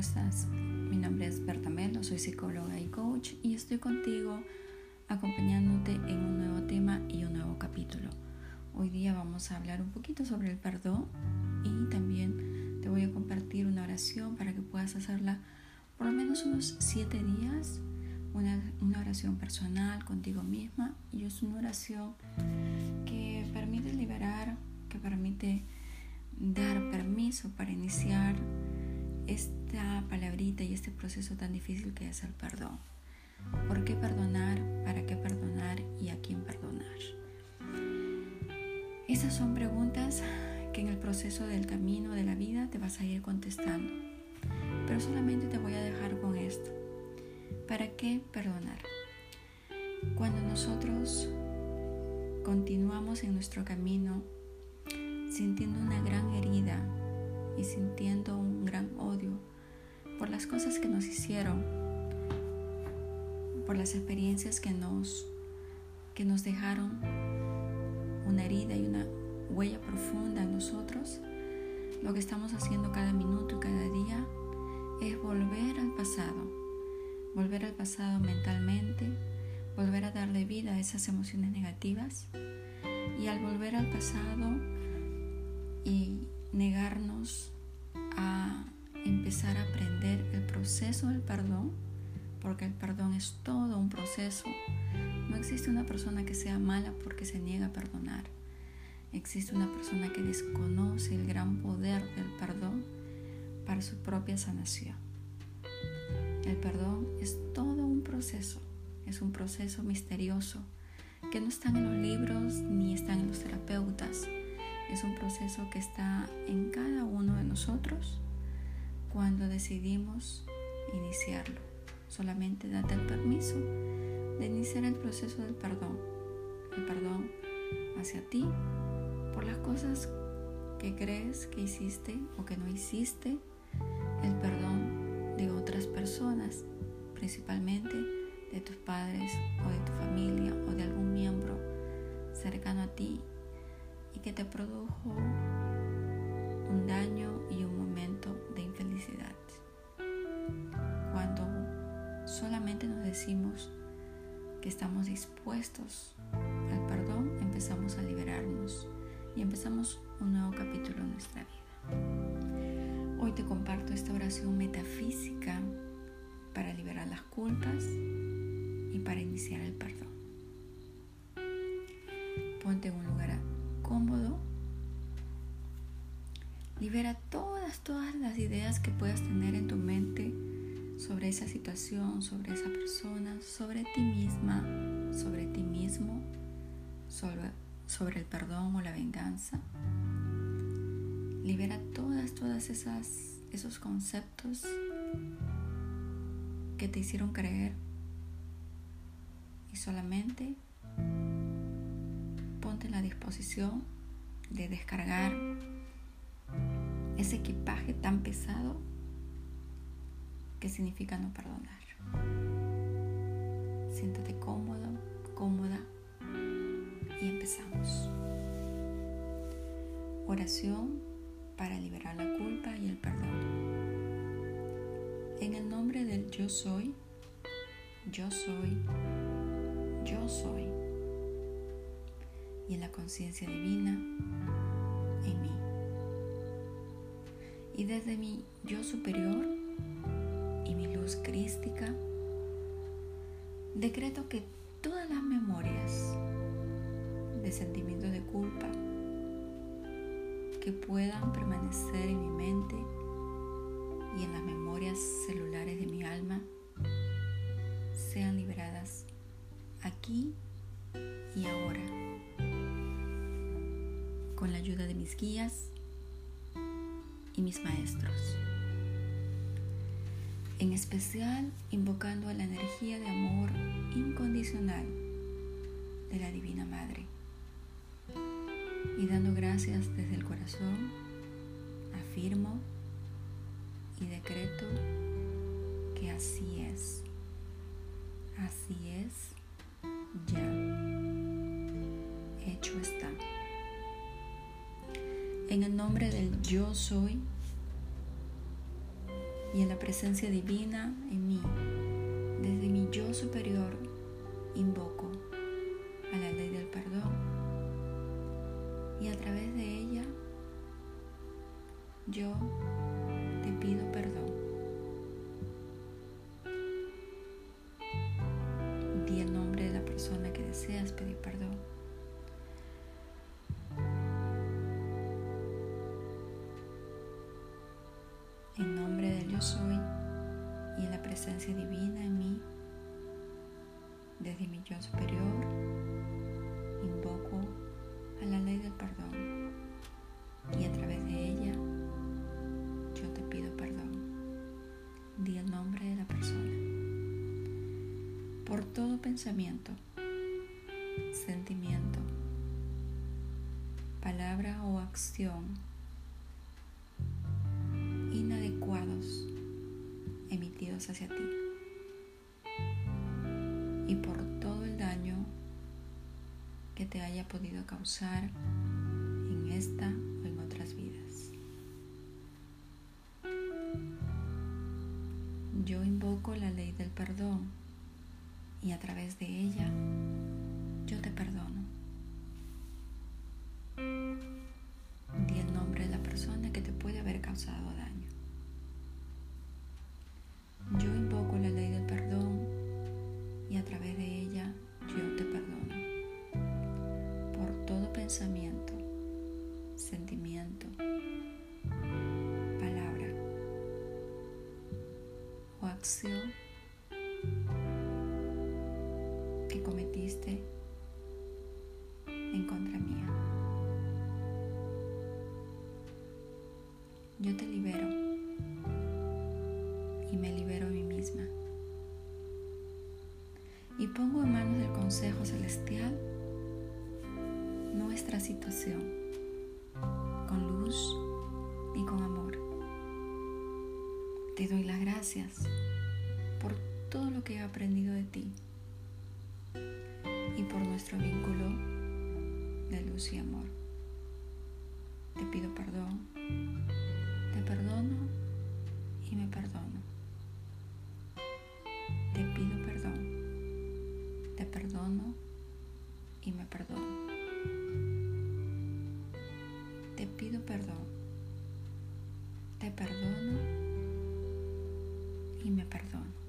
¿cómo estás? Mi nombre es Berta Melo, soy psicóloga y coach y estoy contigo acompañándote en un nuevo tema y un nuevo capítulo. Hoy día vamos a hablar un poquito sobre el perdón y también te voy a compartir una oración para que puedas hacerla por lo menos unos siete días, una, una oración personal contigo misma y es una oración que permite liberar, que permite dar permiso para iniciar esta palabrita y este proceso tan difícil que es el perdón. ¿Por qué perdonar? ¿Para qué perdonar? ¿Y a quién perdonar? Esas son preguntas que en el proceso del camino de la vida te vas a ir contestando. Pero solamente te voy a dejar con esto. ¿Para qué perdonar? Cuando nosotros continuamos en nuestro camino sintiendo una gran herida y sintiendo un gran odio por las cosas que nos hicieron, por las experiencias que nos, que nos dejaron una herida y una huella profunda en nosotros, lo que estamos haciendo cada minuto y cada día es volver al pasado, volver al pasado mentalmente, volver a darle vida a esas emociones negativas. Y al volver al pasado y negarnos a empezar a aprender el proceso del perdón, porque el perdón es todo un proceso. No existe una persona que sea mala porque se niega a perdonar. Existe una persona que desconoce el gran poder del perdón para su propia sanación. El perdón es todo un proceso, es un proceso misterioso que no está en los libros ni están en los terapeutas es un proceso que está en cada uno de nosotros cuando decidimos iniciarlo. Solamente date el permiso de iniciar el proceso del perdón. El perdón hacia ti por las cosas que crees que hiciste o que no hiciste. El perdón de otras personas, principalmente de tus padres o de tu familia o de algún miembro cercano a ti que te produjo un daño y un momento de infelicidad. Cuando solamente nos decimos que estamos dispuestos al perdón, empezamos a liberarnos y empezamos un nuevo capítulo en nuestra vida. Hoy te comparto esta oración metafísica para liberar las culpas y para iniciar el perdón. Ponte en un lugar Libera todas, todas las ideas que puedas tener en tu mente sobre esa situación, sobre esa persona, sobre ti misma, sobre ti mismo, sobre, el perdón o la venganza. Libera todas, todas esas, esos conceptos que te hicieron creer y solamente en la disposición de descargar ese equipaje tan pesado que significa no perdonar. Siéntate cómodo, cómoda y empezamos. Oración para liberar la culpa y el perdón. En el nombre del yo soy, yo soy, yo soy y en la conciencia divina en mí. Y desde mi yo superior y mi luz crística, decreto que todas las memorias de sentimiento de culpa que puedan permanecer en mi mente y en las memorias celulares de mi alma sean liberadas aquí y ahora. Con la ayuda de mis guías mis maestros. En especial invocando a la energía de amor incondicional de la Divina Madre. Y dando gracias desde el corazón, afirmo y decreto que así es. Así es ya. Hecho está. En el nombre del yo soy, y en la presencia divina en mí, desde mi yo superior, invoco a la ley del perdón y a través de ella yo soy y en la presencia divina en mí, desde mi yo superior, invoco a la ley del perdón y a través de ella yo te pido perdón. Di el nombre de la persona. Por todo pensamiento, sentimiento, palabra o acción inadecuados emitidos hacia ti y por todo el daño que te haya podido causar en esta o en otras vidas. Yo invoco la ley del perdón y a través de ella yo te perdono. Acción que cometiste en contra mía. Yo te libero y me libero a mí misma. Y pongo en manos del Consejo Celestial nuestra situación con luz y con amor. Te doy las gracias todo lo que he aprendido de ti y por nuestro vínculo de luz y amor. Te pido perdón, te perdono y me perdono. Te pido perdón, te perdono y me perdono. Te pido perdón, te perdono y me perdono.